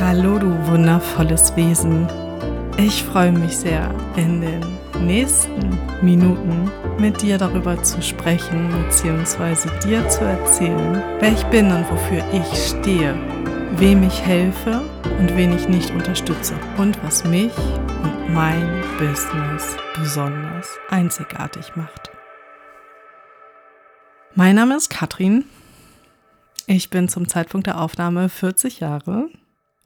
Hallo du wundervolles Wesen. Ich freue mich sehr, in den nächsten Minuten mit dir darüber zu sprechen bzw. dir zu erzählen, wer ich bin und wofür ich stehe, wem ich helfe und wen ich nicht unterstütze und was mich und mein Business besonders einzigartig macht. Mein Name ist Katrin. Ich bin zum Zeitpunkt der Aufnahme 40 Jahre,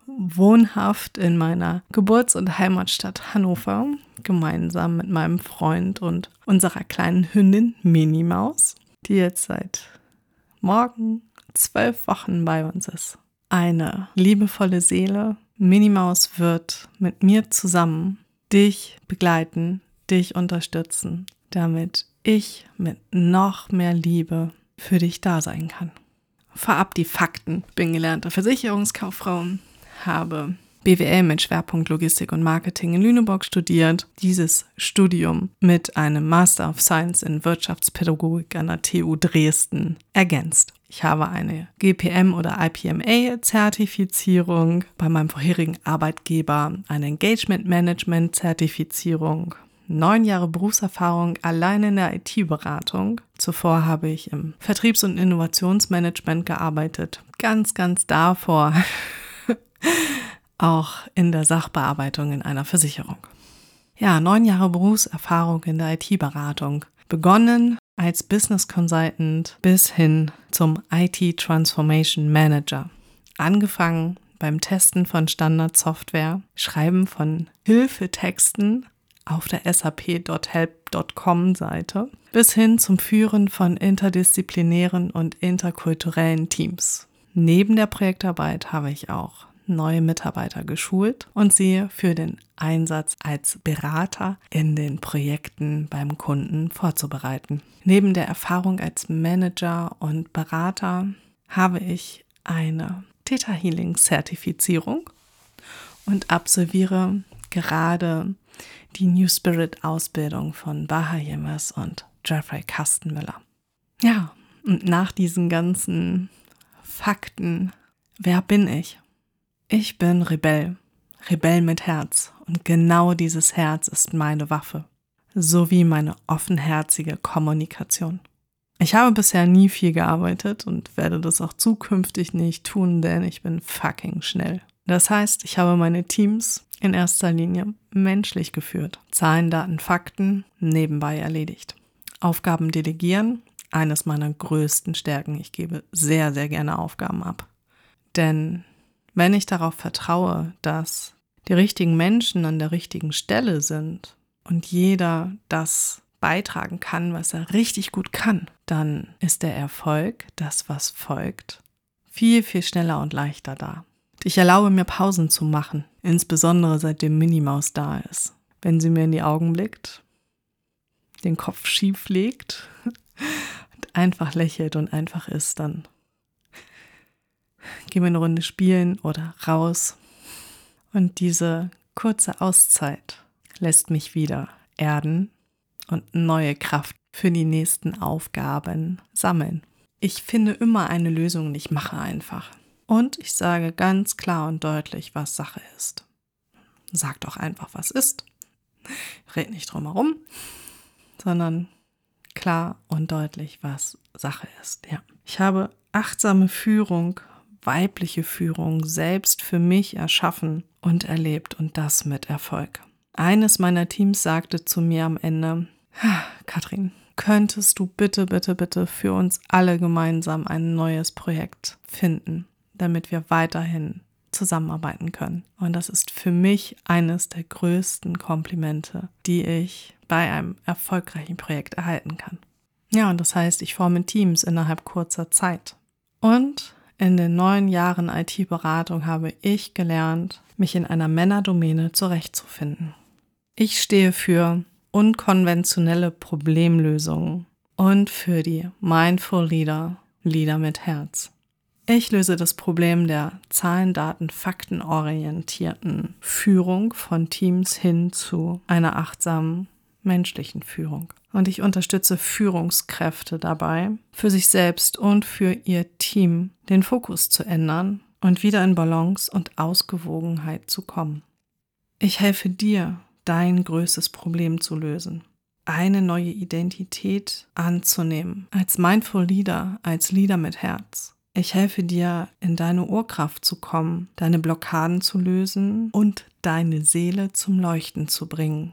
wohnhaft in meiner Geburts- und Heimatstadt Hannover, gemeinsam mit meinem Freund und unserer kleinen Hündin Minimaus, die jetzt seit morgen zwölf Wochen bei uns ist. Eine liebevolle Seele. Minimaus wird mit mir zusammen dich begleiten, dich unterstützen, damit ich mit noch mehr Liebe für dich da sein kann. Vorab die Fakten. Bin gelernte Versicherungskauffrau, habe BWL mit Schwerpunkt Logistik und Marketing in Lüneburg studiert. Dieses Studium mit einem Master of Science in Wirtschaftspädagogik an der TU Dresden ergänzt. Ich habe eine GPM oder IPMA-Zertifizierung, bei meinem vorherigen Arbeitgeber eine Engagement Management-Zertifizierung neun Jahre Berufserfahrung allein in der IT-Beratung. Zuvor habe ich im Vertriebs- und Innovationsmanagement gearbeitet. Ganz, ganz davor auch in der Sachbearbeitung in einer Versicherung. Ja, neun Jahre Berufserfahrung in der IT-Beratung. Begonnen als Business Consultant bis hin zum IT Transformation Manager. Angefangen beim Testen von Standardsoftware, Schreiben von Hilfetexten auf der sap.help.com Seite bis hin zum Führen von interdisziplinären und interkulturellen Teams. Neben der Projektarbeit habe ich auch neue Mitarbeiter geschult und sie für den Einsatz als Berater in den Projekten beim Kunden vorzubereiten. Neben der Erfahrung als Manager und Berater habe ich eine Theta Healing Zertifizierung und absolviere gerade die New Spirit Ausbildung von Baha Yilmaz und Jeffrey Kastenmüller. Ja, und nach diesen ganzen Fakten, wer bin ich? Ich bin Rebell, Rebell mit Herz und genau dieses Herz ist meine Waffe, sowie meine offenherzige Kommunikation. Ich habe bisher nie viel gearbeitet und werde das auch zukünftig nicht tun, denn ich bin fucking schnell. Das heißt, ich habe meine Teams in erster Linie menschlich geführt. Zahlen, Daten, Fakten nebenbei erledigt. Aufgaben delegieren, eines meiner größten Stärken. Ich gebe sehr, sehr gerne Aufgaben ab. Denn wenn ich darauf vertraue, dass die richtigen Menschen an der richtigen Stelle sind und jeder das beitragen kann, was er richtig gut kann, dann ist der Erfolg, das was folgt, viel, viel schneller und leichter da. Ich erlaube mir Pausen zu machen, insbesondere seitdem Minimaus da ist. Wenn sie mir in die Augen blickt, den Kopf schief legt und einfach lächelt und einfach ist, dann gehen wir eine Runde spielen oder raus. Und diese kurze Auszeit lässt mich wieder erden und neue Kraft für die nächsten Aufgaben sammeln. Ich finde immer eine Lösung und ich mache einfach. Und ich sage ganz klar und deutlich, was Sache ist. Sag doch einfach, was ist. Red nicht drum herum, sondern klar und deutlich, was Sache ist. Ja. Ich habe achtsame Führung, weibliche Führung selbst für mich erschaffen und erlebt und das mit Erfolg. Eines meiner Teams sagte zu mir am Ende, Katrin, könntest du bitte, bitte, bitte für uns alle gemeinsam ein neues Projekt finden? damit wir weiterhin zusammenarbeiten können. Und das ist für mich eines der größten Komplimente, die ich bei einem erfolgreichen Projekt erhalten kann. Ja, und das heißt, ich forme Teams innerhalb kurzer Zeit. Und in den neun Jahren IT-Beratung habe ich gelernt, mich in einer Männerdomäne zurechtzufinden. Ich stehe für unkonventionelle Problemlösungen und für die Mindful Leader, Leader mit Herz. Ich löse das Problem der Zahlen, Daten, Fakten orientierten Führung von Teams hin zu einer achtsamen menschlichen Führung. Und ich unterstütze Führungskräfte dabei, für sich selbst und für ihr Team den Fokus zu ändern und wieder in Balance und Ausgewogenheit zu kommen. Ich helfe dir, dein größtes Problem zu lösen, eine neue Identität anzunehmen, als Mindful Leader, als Leader mit Herz. Ich helfe dir, in deine Urkraft zu kommen, deine Blockaden zu lösen und deine Seele zum Leuchten zu bringen.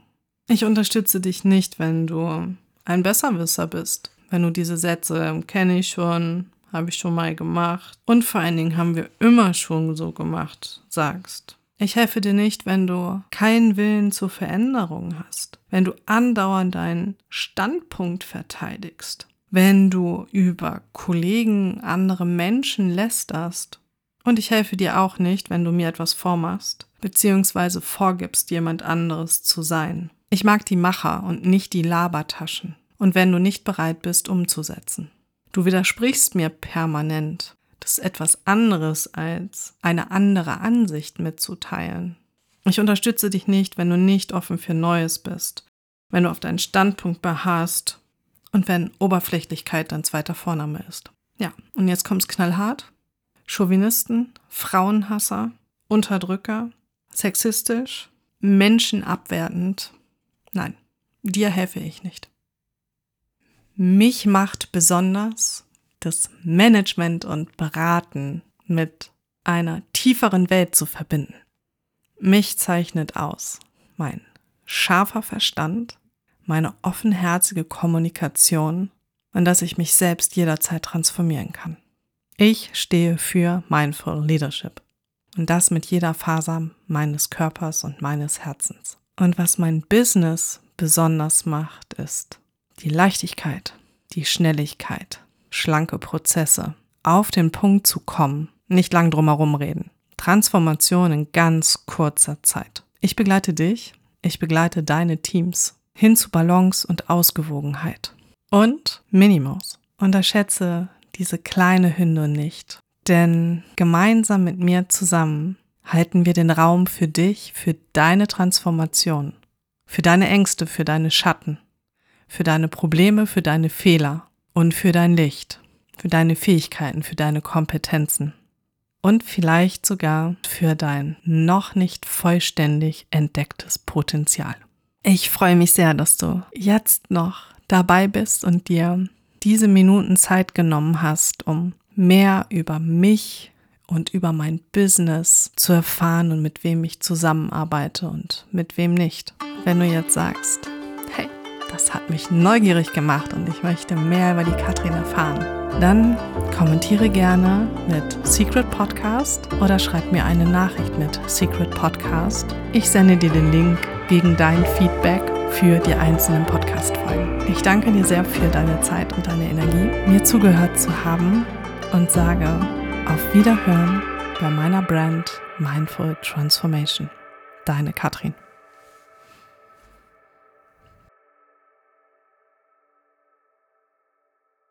Ich unterstütze dich nicht, wenn du ein Besserwisser bist, wenn du diese Sätze kenne ich schon, habe ich schon mal gemacht und vor allen Dingen haben wir immer schon so gemacht, sagst. Ich helfe dir nicht, wenn du keinen Willen zur Veränderung hast, wenn du andauernd deinen Standpunkt verteidigst, wenn du über Kollegen, andere Menschen lästerst. Und ich helfe dir auch nicht, wenn du mir etwas vormachst, beziehungsweise vorgibst, jemand anderes zu sein. Ich mag die Macher und nicht die Labertaschen. Und wenn du nicht bereit bist, umzusetzen. Du widersprichst mir permanent. Das ist etwas anderes als eine andere Ansicht mitzuteilen. Ich unterstütze dich nicht, wenn du nicht offen für Neues bist, wenn du auf deinen Standpunkt beharrst und wenn Oberflächlichkeit dein zweiter Vorname ist. Ja, und jetzt kommt's knallhart. Chauvinisten, Frauenhasser, Unterdrücker, sexistisch, menschenabwertend. Nein, dir helfe ich nicht. Mich macht besonders das Management und Beraten mit einer tieferen Welt zu verbinden. Mich zeichnet aus mein scharfer Verstand, meine offenherzige Kommunikation und dass ich mich selbst jederzeit transformieren kann. Ich stehe für Mindful Leadership und das mit jeder Faser meines Körpers und meines Herzens. Und was mein Business besonders macht, ist die Leichtigkeit, die Schnelligkeit, schlanke Prozesse, auf den Punkt zu kommen, nicht lang drumherum reden. Transformation in ganz kurzer Zeit. Ich begleite dich, ich begleite deine Teams hin zu Balance und Ausgewogenheit. Und Minimos. Unterschätze diese kleine Hündin nicht, denn gemeinsam mit mir zusammen halten wir den Raum für dich, für deine Transformation, für deine Ängste, für deine Schatten, für deine Probleme, für deine Fehler und für dein Licht, für deine Fähigkeiten, für deine Kompetenzen und vielleicht sogar für dein noch nicht vollständig entdecktes Potenzial. Ich freue mich sehr, dass du jetzt noch dabei bist und dir diese Minuten Zeit genommen hast, um mehr über mich und über mein Business zu erfahren und mit wem ich zusammenarbeite und mit wem nicht. Wenn du jetzt sagst, das hat mich neugierig gemacht und ich möchte mehr über die Katrin erfahren. Dann kommentiere gerne mit Secret Podcast oder schreib mir eine Nachricht mit Secret Podcast. Ich sende dir den Link gegen dein Feedback für die einzelnen Podcast-Folgen. Ich danke dir sehr für deine Zeit und deine Energie, mir zugehört zu haben und sage auf Wiederhören bei meiner Brand Mindful Transformation. Deine Katrin.